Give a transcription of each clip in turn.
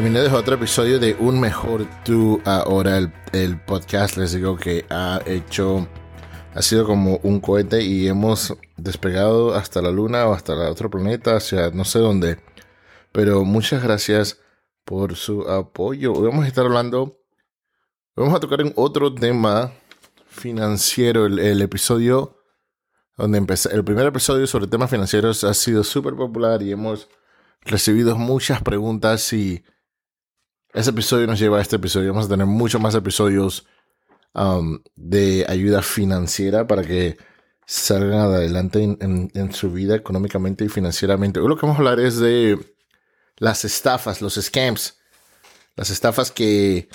Bienvenidos a otro episodio de Un Mejor Tú Ahora, el, el, podcast. Les digo que ha hecho, ha sido como un cohete y hemos despegado hasta la luna o hasta el otro planeta, hacia no sé dónde. Pero muchas gracias por su apoyo. Hoy vamos a estar hablando, vamos a tocar en otro tema financiero. El, episodio donde empecé, el primer episodio sobre temas financieros ha sido súper popular y hemos recibido muchas preguntas y ese episodio nos lleva a este episodio. Vamos a tener muchos más episodios um, de ayuda financiera para que salgan adelante en, su vida económicamente y financieramente. Hoy lo que vamos a hablar es de las estafas, los scams. Las estafas que,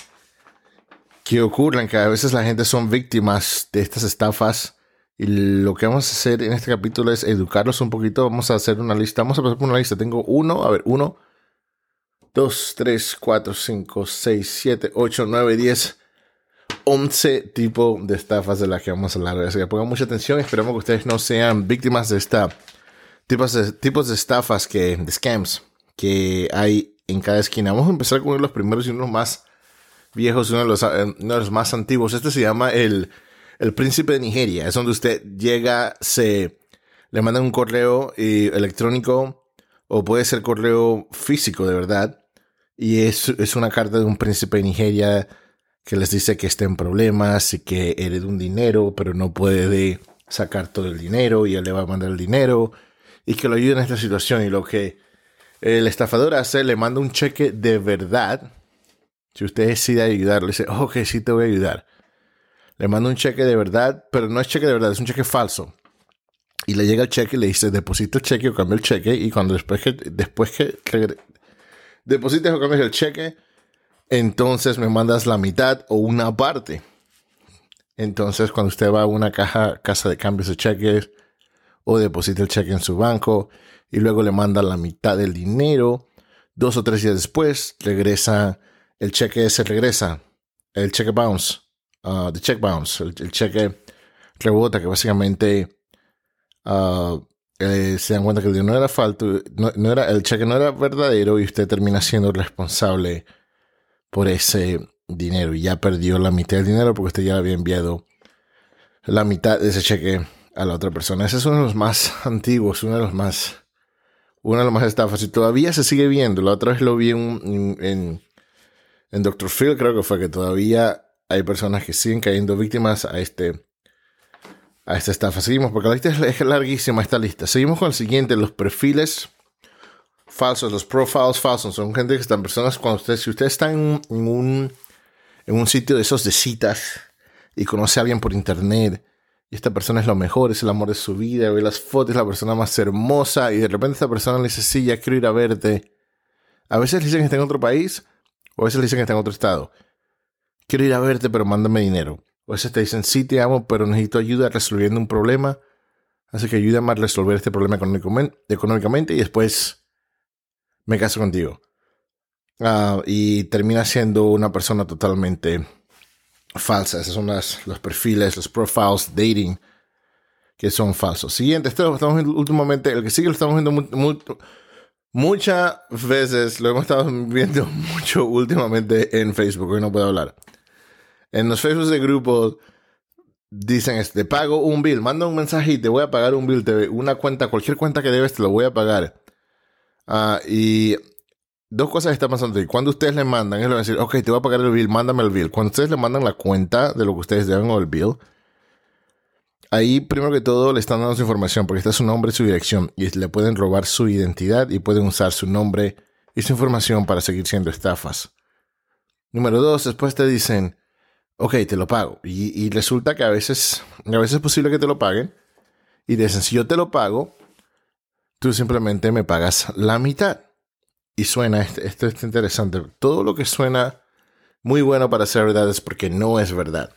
que ocurren, que a veces la gente son víctimas de estas estafas. Y lo que vamos a hacer en este capítulo es educarlos un poquito. Vamos a hacer una lista. Vamos a pasar por una lista. Tengo uno, a ver, uno, 2, 3, 4, 5, 6, 7, 8, 9, 10, 11 tipos de estafas de las que vamos a hablar. Así que pongan mucha atención. Esperamos que ustedes no sean víctimas de esta tipos de, tipos de estafas que, de scams que hay en cada esquina. Vamos a empezar con uno de los primeros y uno más viejos, uno de los, uno de los más antiguos. Este se llama el, el Príncipe de Nigeria. Es donde usted llega, se le manda un correo electrónico o puede ser correo físico de verdad y es, es una carta de un príncipe de Nigeria que les dice que está en problemas y que hereda un dinero, pero no puede sacar todo el dinero y él le va a mandar el dinero y que lo ayude en esta situación. Y lo que el estafador hace, le manda un cheque de verdad. Si usted decide ayudarle, dice, ok, sí te voy a ayudar. Le manda un cheque de verdad, pero no es cheque de verdad, es un cheque falso. Y le llega el cheque y le dice, deposita el cheque o cambia el cheque. Y cuando después que, después que deposites o cambies el cheque, entonces me mandas la mitad o una parte. Entonces, cuando usted va a una caja, casa de cambios de cheques o deposita el cheque en su banco y luego le manda la mitad del dinero, dos o tres días después regresa, el cheque se regresa, el cheque bounce, uh, the check bounce, el, cheque rebota que básicamente uh, eh, se dan cuenta que el dinero no era falto, no, era, el cheque no era verdadero y usted termina siendo responsable por ese dinero y ya perdió la mitad del dinero porque usted ya había enviado la mitad de ese cheque a la otra persona. Ese es uno de los más antiguos, uno de los más, una de las más estafas y todavía se sigue viendo. La otra vez lo vi en, en, en Dr. Phil, creo que fue que todavía hay personas que siguen cayendo víctimas a este a esta estafa. Seguimos, porque la lista es larguísima esta lista. Seguimos con el siguiente, los perfiles falsos, los profiles falsos. Son gente que están personas cuando usted, si usted está en, un, en un sitio de esos de citas y conoce a alguien por internet y esta persona es lo mejor, es el amor de su vida, ve las fotos, es la persona más hermosa y de repente esta persona le dice, sí, ya quiero ir a verte. A veces le dicen que está en otro país o a veces le dicen que está en otro estado. Quiero ir a verte, pero mándame dinero. O veces te dicen, sí, te amo, pero necesito ayuda resolviendo un problema. Así que ayúdame a resolver este problema económicamente y después me caso contigo. Uh, y termina siendo una persona totalmente falsa. Esos son las, los perfiles, los profiles dating que son falsos. Siguiente, esto estamos viendo últimamente, el que sigue lo estamos viendo muchas veces, lo hemos estado viendo mucho últimamente en Facebook, hoy no puedo hablar. En los Facebook de grupos dicen, te pago un bill, manda un mensaje y te voy a pagar un bill, te, una cuenta, cualquier cuenta que debes te lo voy a pagar. Uh, y dos cosas están pasando. Cuando ustedes le mandan, ellos le van a decir, ok, te voy a pagar el bill, mándame el bill. Cuando ustedes le mandan la cuenta de lo que ustedes deben o el bill, ahí primero que todo le están dando su información, porque está su nombre y su dirección, y le pueden robar su identidad y pueden usar su nombre y su información para seguir siendo estafas. Número dos, después te dicen, ok, te lo pago. Y, resulta que a veces, a veces es posible que te lo paguen. Y dicen, si yo te lo pago, tú simplemente me pagas la mitad. Y suena, esto, es interesante. Todo lo que suena muy bueno para ser verdad es porque no es verdad.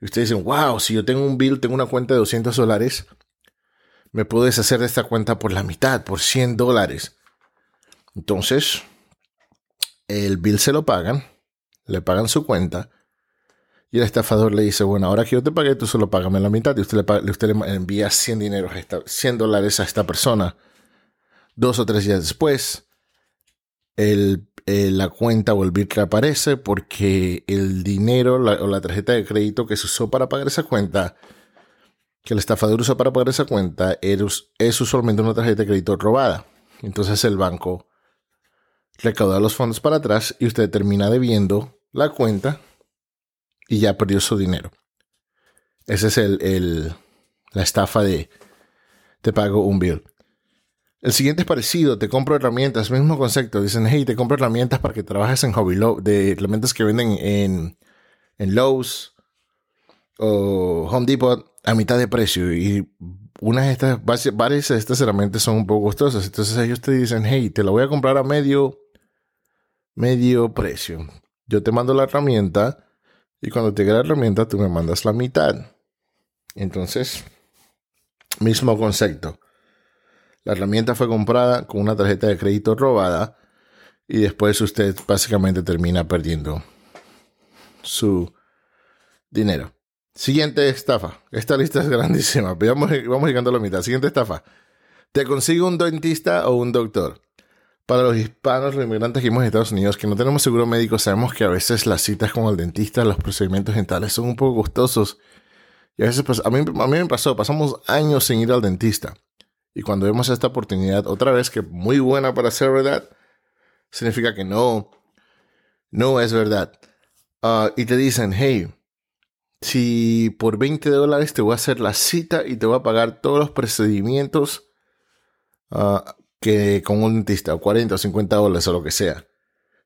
Y ustedes dicen, wow, si yo tengo un bill, tengo una cuenta de 200 dólares, me puedo deshacer de esta cuenta por la mitad, por 100 dólares. Entonces, el bill se lo pagan, le pagan su cuenta y el estafador le dice, bueno, ahora que yo te pagué, tú solo págame la mitad. Y usted le, usted envía 100, dinero 100 dólares a esta persona. Dos o tres días después, el, eh, la cuenta o el bill aparece porque el dinero o la tarjeta de crédito que se usó para pagar esa cuenta, que el estafador usa para pagar esa cuenta, es usualmente una tarjeta de crédito robada. Entonces el banco recauda los fondos para atrás y usted termina debiendo la cuenta y ya perdió su dinero. Esa es el, la estafa de te pago un bill. El siguiente es parecido, te compro herramientas, mismo concepto. Dicen, hey, te compro herramientas para que trabajes en Hobby de herramientas que venden en, en Lowe's o Home Depot a mitad de precio. Y unas de estas, varias de estas herramientas son un poco costosas. Entonces ellos te dicen, hey, te la voy a comprar a medio, medio precio. Yo te mando la herramienta y cuando te llegue la herramienta tú me mandas la mitad. Entonces, mismo concepto. La herramienta fue comprada con una tarjeta de crédito robada y después usted básicamente termina perdiendo su dinero. Siguiente estafa. Esta lista es grandísima. Vamos, vamos llegando a la mitad. Siguiente estafa. Te consigo un dentista o un doctor. Para los hispanos, los inmigrantes que vivimos en Estados Unidos, que no tenemos seguro médico, sabemos que a veces las citas con el dentista, los procedimientos dentales son un poco costosos. Y a veces, pues, a mí, a mí me pasó, pasamos años sin ir al dentista. Y cuando vemos esta oportunidad, otra vez que muy buena para ser verdad, significa que no, no es verdad. Ah, y te dicen, hey, si por 20 dólares te voy a hacer la cita y te voy a pagar todos los procedimientos ah, que con un dentista, o 40 o 50 dólares o lo que sea.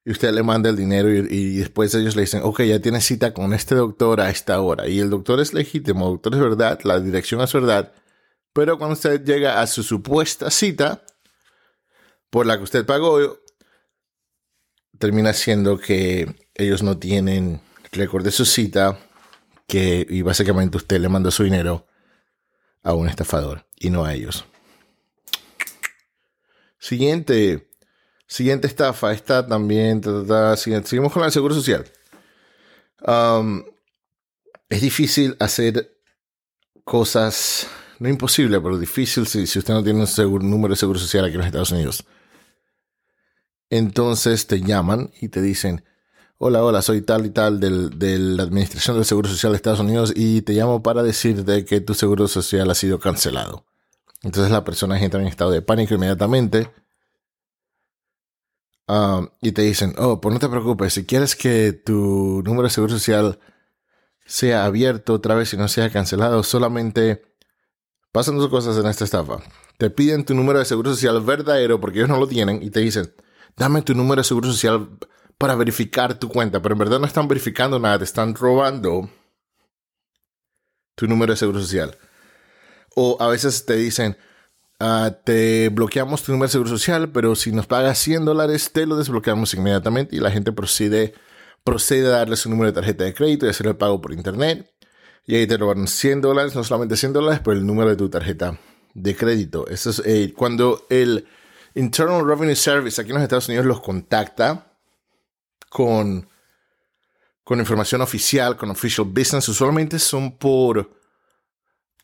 Y usted le manda el dinero y, después ellos le dicen, ok, ya tienes cita con este doctor a esta hora. Y el doctor es legítimo, el doctor es verdad, la dirección es verdad pero cuando usted llega a su supuesta cita, por la que usted pagó, termina siendo que ellos no tienen récord de su cita, que y básicamente usted le mandó su dinero a un estafador y no a ellos. Siguiente, siguiente estafa, está también, seguimos con el seguro social. Um, es difícil hacer cosas no imposible, pero difícil si, usted no tiene un número de seguro social aquí en los Estados Unidos. Entonces te llaman y te dicen, hola, hola, soy tal y tal de la Administración del Seguro Social de Estados Unidos y te llamo para decirte que tu seguro social ha sido cancelado. Entonces la persona entra en estado de pánico inmediatamente ah, y te dicen, oh, pues no te preocupes, si quieres que tu número de seguro social sea abierto otra vez y no sea cancelado, solamente Pasan dos cosas en esta estafa. Te piden tu número de seguro social verdadero porque ellos no lo tienen y te dicen, dame tu número de seguro social para verificar tu cuenta, pero en verdad no están verificando nada, te están robando tu número de seguro social. O a veces te dicen, ah, te bloqueamos tu número de seguro social, pero si nos pagas 100 dólares, te lo desbloqueamos inmediatamente y la gente procede, procede a darle su número de tarjeta de crédito y hacer el pago por internet. Y ahí te robaron 100 dólares, no solamente 100 dólares, pero el número de tu tarjeta de crédito. Eso es eh, cuando el Internal Revenue Service aquí en los Estados Unidos los contacta con, con información oficial, con official business. Usualmente son por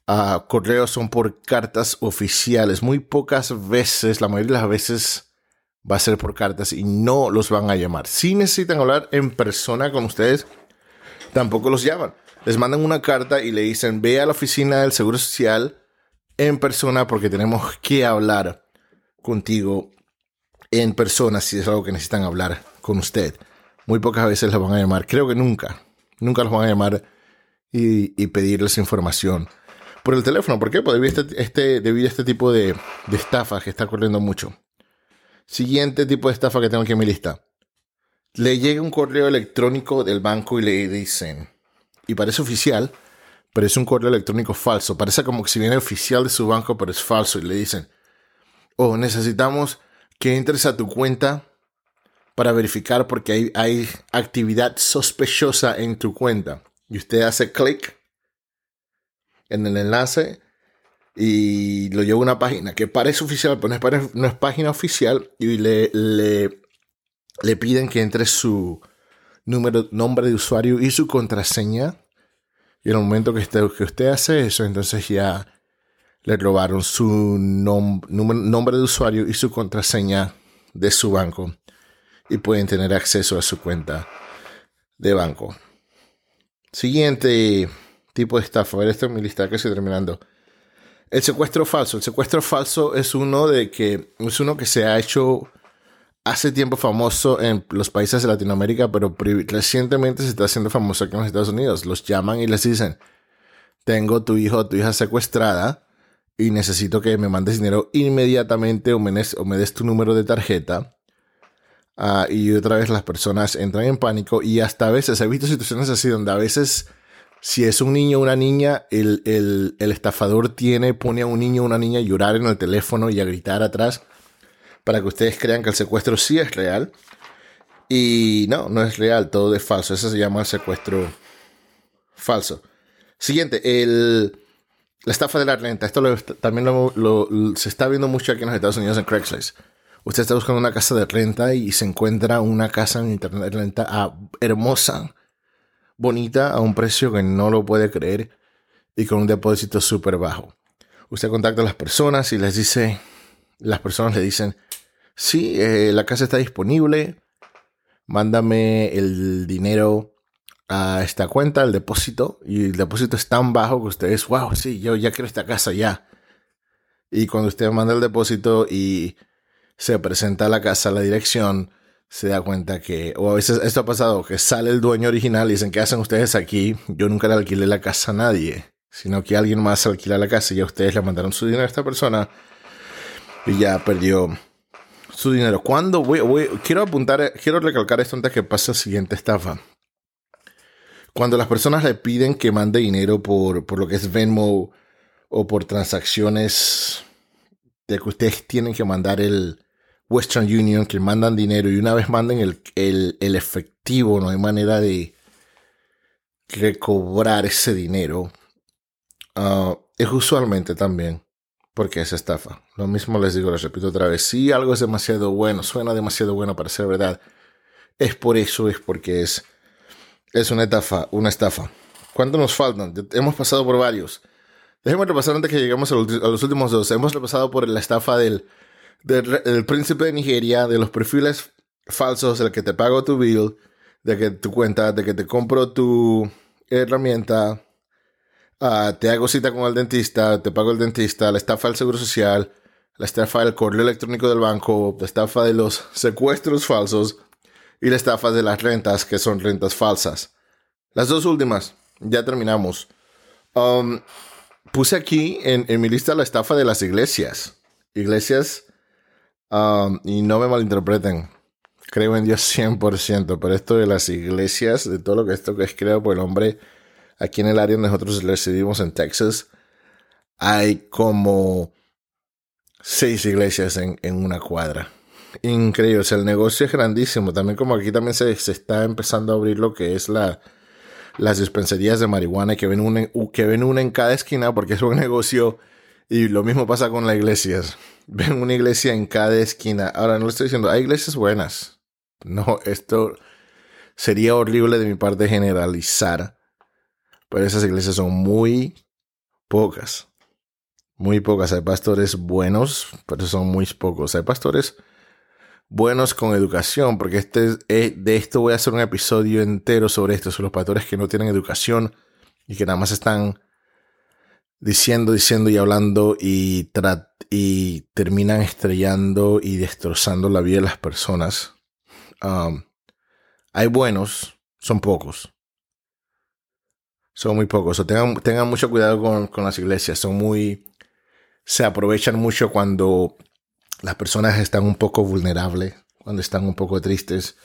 uh, correos, son por cartas oficiales. Muy pocas veces, la mayoría de las veces va a ser por cartas y no los van a llamar. Si necesitan hablar en persona con ustedes, tampoco los llaman les mandan una carta y le dicen, ve a la oficina del Seguro Social en persona porque tenemos que hablar contigo en persona si es algo que necesitan hablar con usted. Muy pocas veces los van a llamar, creo que nunca, nunca los van a llamar y, pedirles información por el teléfono. ¿Por qué? Porque debido a este, este, a este tipo de, de estafa que está corriendo mucho. Siguiente tipo de estafa que tengo aquí en mi lista. Le llega un correo electrónico del banco y le dicen, y parece oficial, pero es un correo electrónico falso. Parece como que si viene oficial de su banco, pero es falso. Y le dicen, oh, necesitamos que entres a tu cuenta para verificar porque hay, hay actividad sospechosa en tu cuenta. Y usted hace clic en el enlace y lo lleva a una página que parece oficial, pero no es, no es página oficial y le, le, piden que entre su número, nombre de usuario y su contraseña. Y en el momento que usted, que usted hace eso, entonces ya le robaron su nombre de usuario y su contraseña de su banco. y pueden tener acceso a su cuenta de banco. Siguiente tipo de estafa. A ver, esto es mi lista que estoy terminando. El secuestro falso. El secuestro falso es uno de que es uno que se ha hecho hace tiempo famoso en los países de Latinoamérica, pero recientemente se está haciendo famoso aquí en los Estados Unidos. Los llaman y les dicen, tengo tu hijo o tu hija secuestrada y necesito que me mandes dinero inmediatamente o me des, tu número de tarjeta. Ah, y otra vez las personas entran en pánico y hasta a veces he visto situaciones así donde a veces si es un niño o una niña, el, el, estafador tiene, pone a un niño o una niña a llorar en el teléfono y a gritar atrás para que ustedes crean que el secuestro sí es real. Y no, no es real, todo es falso. Eso se llama secuestro falso. Siguiente, el, la estafa de la renta. Esto también lo, se está viendo mucho aquí en los Estados Unidos en Craigslist. Usted está buscando una casa de renta y se encuentra una casa en internet de renta ah, hermosa bonita a un precio que no lo puede creer y con un depósito súper bajo. Usted contacta a las personas y les dice, las personas le dicen, sí, eh, la casa está disponible, mándame el dinero a esta cuenta, el depósito, y el depósito es tan bajo que ustedes, wow, sí, yo ya quiero esta casa ya. Y cuando usted manda el depósito y se presenta a la casa, la dirección, se da cuenta que, o a veces esto ha pasado, que sale el dueño original y dicen, ¿qué hacen ustedes aquí? Yo nunca le alquilé la casa a nadie, sino que alguien más alquila la casa y ya ustedes le mandaron su dinero a esta persona y ya perdió su dinero. Cuando voy, quiero apuntar, quiero recalcar esto antes que pase la siguiente estafa. Cuando las personas le piden que mande dinero por, por lo que es Venmo o por transacciones de que ustedes tienen que mandar el, Western Union que mandan dinero y una vez manden el, efectivo, no hay manera de recobrar ese dinero, ah, es usualmente también porque es estafa. Lo mismo les digo, les repito otra vez, si algo es demasiado bueno, suena demasiado bueno para ser verdad, es por eso, es porque es, es una estafa, una estafa. ¿Cuánto nos faltan? Hemos pasado por varios. Déjenme repasar antes que lleguemos a los últimos dos. Hemos repasado por la estafa del del, príncipe de Nigeria, de los perfiles falsos, el que te pago tu bill, de que tu cuenta, de que te compro tu herramienta, ah, te hago cita con el dentista, te pago el dentista, la estafa del seguro social, la estafa del correo electrónico del banco, la estafa de los secuestros falsos y la estafa de las rentas, que son rentas falsas. Las dos últimas, ya terminamos. Um, puse aquí en, en mi lista la estafa de las iglesias. Iglesias Um, y no me malinterpreten. Creo en Dios 100%, pero esto de las iglesias, de todo lo que esto que es creado por el hombre, aquí en el área nosotros residimos en Texas, hay como seis iglesias en, una cuadra. Increíble, el negocio es grandísimo. También como aquí también se, está empezando a abrir lo que es la, las dispensarías de marihuana que ven, una, que ven una en cada esquina porque es un negocio y lo mismo pasa con las iglesias. Ven una iglesia en cada esquina. Ahora, no le estoy diciendo, hay iglesias buenas. No, esto sería horrible de mi parte generalizar. Pero esas iglesias son muy pocas. Muy pocas. Hay pastores buenos, pero son muy pocos. Hay pastores buenos con educación, porque este, eh, de esto voy a hacer un episodio entero sobre esto, sobre los pastores que no tienen educación y que nada más están diciendo, diciendo y hablando y, y terminan estrellando y destrozando la vida de las personas. Um, hay buenos, son pocos. Son muy pocos. Tengan, tengan mucho cuidado con, con las iglesias. Son muy. Se aprovechan mucho cuando las personas están un poco vulnerables, cuando están un poco tristes,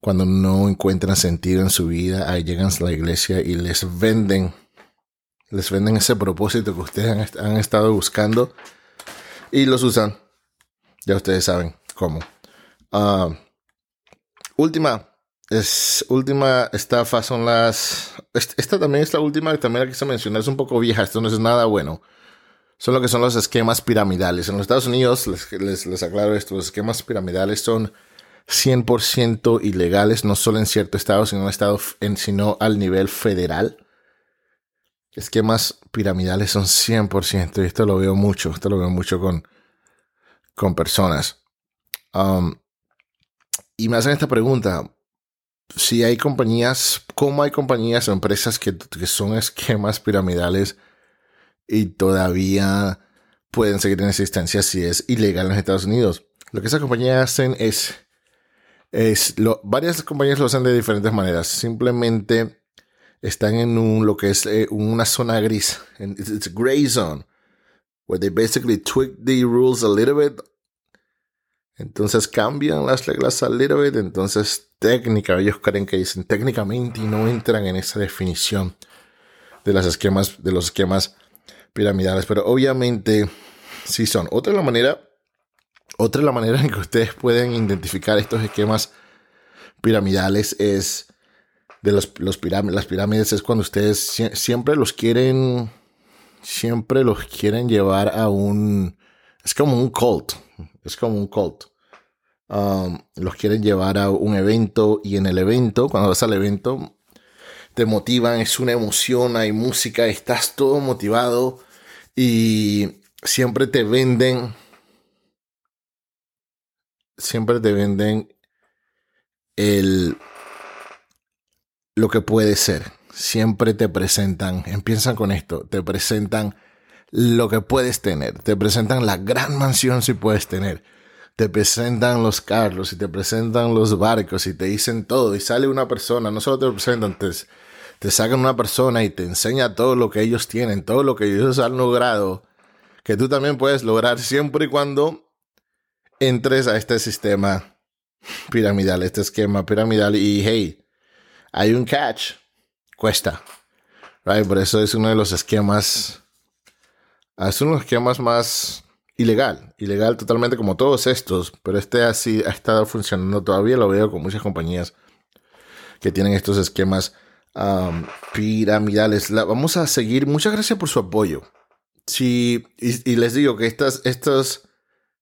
cuando no encuentran sentido en su vida. Ahí llegan a la iglesia y les venden les venden ese propósito que ustedes han, estado buscando y los usan. Ya ustedes saben cómo. Ah, última, es, última estafa son las... Esta también es la última que también la quise mencionar. Es un poco vieja, esto no es nada bueno. Son lo que son los esquemas piramidales. En los Estados Unidos, les, les, aclaro esto, los esquemas piramidales son 100% ilegales, no solo en cierto estado, sino, en estado sino al nivel federal esquemas piramidales son 100%, y esto lo veo mucho, esto lo veo mucho con, con personas. Um, y me hacen esta pregunta. Si hay compañías, ¿cómo hay compañías o empresas que, que son esquemas piramidales y todavía pueden seguir en existencia si es ilegal en los Estados Unidos? Lo que esas compañías hacen es, es lo, varias compañías lo hacen de diferentes maneras. Simplemente están en un, lo que es eh, una zona gris. It's a gray zone. Where they basically tweak the rules a little bit. Entonces cambian las reglas a little bit. Entonces técnica, ellos creen que dicen técnicamente y no entran en esa definición de las esquemas, de los esquemas piramidales. Pero obviamente sí son. Otra la manera, otra la manera en que ustedes pueden identificar estos esquemas piramidales es de los, los las pirámides es cuando ustedes siempre los quieren, siempre los quieren llevar a un, es como un cult, es como un cult. Um, los quieren llevar a un evento y en el evento, cuando vas al evento, te motivan, es una emoción, hay música, estás todo motivado y siempre te venden, siempre te venden el lo que puede ser. Siempre te presentan, empiezan con esto, te presentan lo que puedes tener, te presentan la gran mansión si puedes tener, te presentan los carros y te presentan los barcos y te dicen todo y sale una persona, no solo te presentan, te, te sacan una persona y te enseña todo lo que ellos tienen, todo lo que ellos han logrado, que tú también puedes lograr siempre y cuando entres a este sistema piramidal, este esquema piramidal y hey, hay un catch, cuesta. Right? Por eso es uno de los esquemas, es uno de los esquemas más ilegal, ilegal totalmente como todos estos, pero este así ha estado funcionando todavía, lo veo con muchas compañías que tienen estos esquemas um, piramidales. vamos a seguir, muchas gracias por su apoyo. Sí, y, les digo que estas, estas,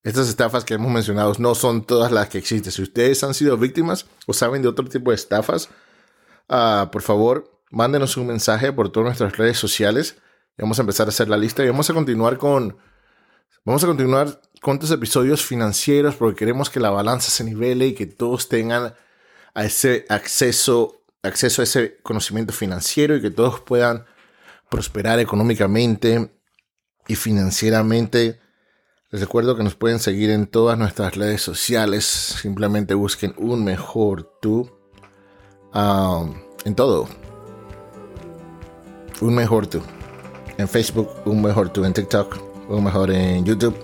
estas estafas que hemos mencionado no son todas las que existen. Si ustedes han sido víctimas o saben de otro tipo de estafas, Ah, por favor, mándenos un mensaje por todas nuestras redes sociales. vamos a empezar a hacer la lista y vamos a continuar con. Vamos a continuar con estos episodios financieros porque queremos que la balanza se nivele y que todos tengan a ese acceso, acceso a ese conocimiento financiero y que todos puedan prosperar económicamente y financieramente. Les recuerdo que nos pueden seguir en todas nuestras redes sociales. Simplemente busquen un mejor tú Um, en todo. Un mejor tú. En Facebook, un mejor tú. En TikTok, un mejor en YouTube.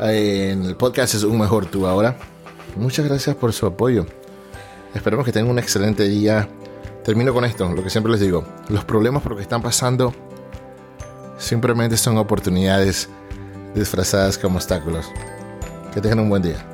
En el podcast es un mejor tú ahora. Muchas gracias por su apoyo. Esperemos que tengan un excelente día. Termino con esto, lo que siempre les digo. Los problemas por los que están pasando simplemente son oportunidades disfrazadas como obstáculos. Que tengan un buen día.